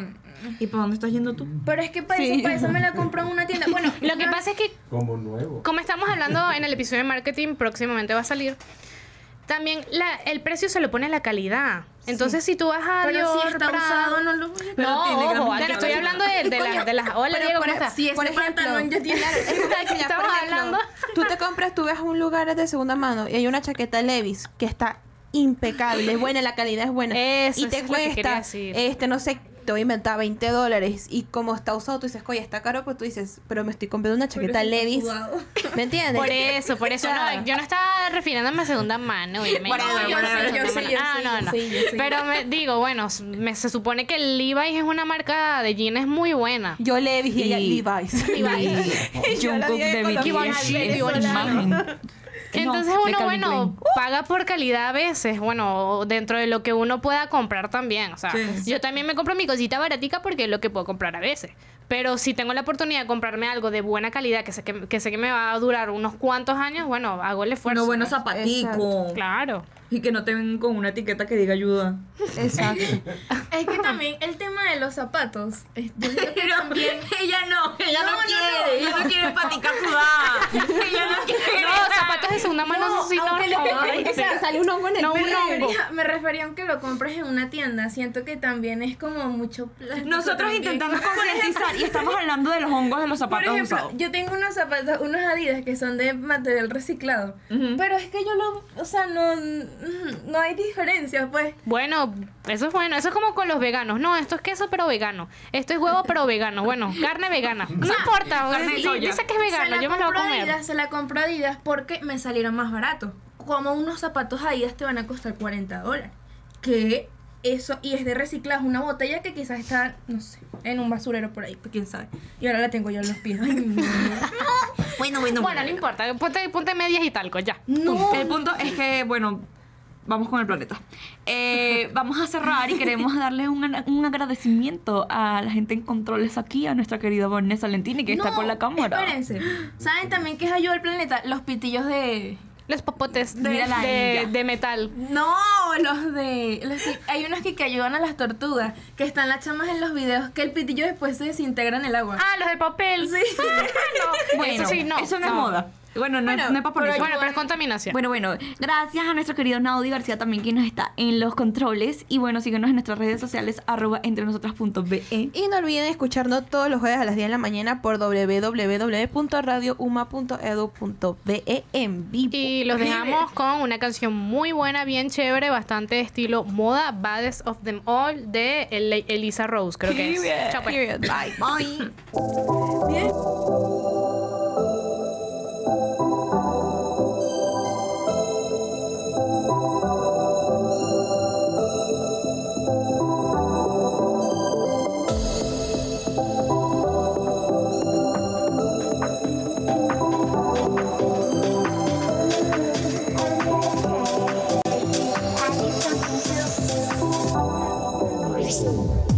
¿Y para dónde estás yendo tú? Pero es que para eso, para eso me la compro en una tienda. Bueno, Lo que pasa es que Como nuevo. como estamos hablando en el episodio de marketing, próximamente va a salir. También la, el precio se lo pone la calidad. Entonces, si tú vas a pero Dior, si está Prada- usado, no lo voy a Pero no, tiene ojo, aquí estoy hablando de, de, la- de las... Hola, Pero Diego, por- ¿cómo estás? Si Por ejemplo, pantalón ya tiene... Claro, es que mira, por Estamos ejemplo, hablando. Tú te compras, tú ves un lugar de segunda mano y hay una chaqueta Levis que está impecable, es buena, la calidad es buena. Eso y es te que quería cuesta, decir. este, no sé, te voy a inventar 20 dólares y como está usado, tú dices, oye, está caro, pues tú dices, pero me estoy comprando una chaqueta Levis. ¿Me entiendes? Por eso, por eso. No, yo no estaba refiriéndome a segunda mano. Ah, no, no. Pero me digo, bueno, me- se supone que el Levi's es una marca de jeans muy buena. Yo Levis y ella Levi's. Y Yo la Jungkook vi de Entonces No, uno, bueno, Klein. paga por calidad a veces, bueno, dentro de lo que uno pueda comprar también. O sea, Sí. yo también me compro mi cosita baratica porque es lo que puedo comprar a veces. Pero si tengo la oportunidad de comprarme algo de buena calidad, que sé que, que sé que me va a durar unos cuantos años, bueno, hago el esfuerzo. Unos buenos pues. zapaticos. Claro. Y que no te ven con una etiqueta que diga ayuda. Exacto. Es que también el tema de los zapatos. es- Yo creo que también. ella no, ella no, No, no, quiere. no. Ella no quiere patica sudada. ella no quiere. No, zapatos de segunda mano, eso sí, no, aunque no, le- o sea, sale un hongo en el No, Me un hongo. refería, me refería a que lo compres en una tienda. Siento que también es como mucho plástico. Nosotros también. intentando concientizar y estamos hablando de los hongos de los Por zapatos ejemplo, usados. yo tengo unos zapatos, unos Adidas que son de material reciclado. Pero es que yo lo. O sea, no. No hay diferencia, pues. Bueno, eso es bueno. Eso es como con los veganos. No, esto es queso pero vegano. Esto es huevo pero vegano. Bueno, carne vegana. No importa. carne. Dice que es vegano. Yo me lo voy a compro comer. Adidas, se la compro Adidas porque me salieron más baratos. Como unos zapatos Adidas te van a costar 40 dólares. Que eso, y es de reciclado, es una botella que quizás está, no sé, en un basurero por ahí, pues quién sabe. Y ahora la tengo yo en los pies. Ay, no. Bueno, bueno, Bueno, no importa. Ponte, ponte medias y talco, ya. No. El punto es que, bueno, vamos con el planeta. Eh, vamos a cerrar y queremos darle un, un agradecimiento a la gente en controles aquí, a nuestra querida Vanessa Lentini, que está con la cámara. Espérense. ¿Saben también que es ayuda al planeta? Los pitillos de. Los popotes de, de, metal. No, los de. los que- hay unos que, que ayudan a las tortugas. Que están las chamas en los videos. Que el pitillo después se desintegra en el agua. Ah, los de papel. Sí. no. Bueno, eso sí, no. Eso no, es no. moda. Bueno, no, Bueno, no es para ponerse. Bueno, pero es contaminación. Bueno, bueno, gracias a nuestro querido Naudi García también que nos está en los controles. Y bueno, síguenos en nuestras redes sociales, arroba entre nosotras.be. Y no olviden escucharnos todos los jueves a las 10 de la mañana por www.radiouma.edu.be en vivo. Y los dejamos con una canción muy buena, bien chévere, bastante estilo moda, Baddest of Them All, de El- Elisa Rose, creo que es. Chao, pues. Period. Bye. Bye. She's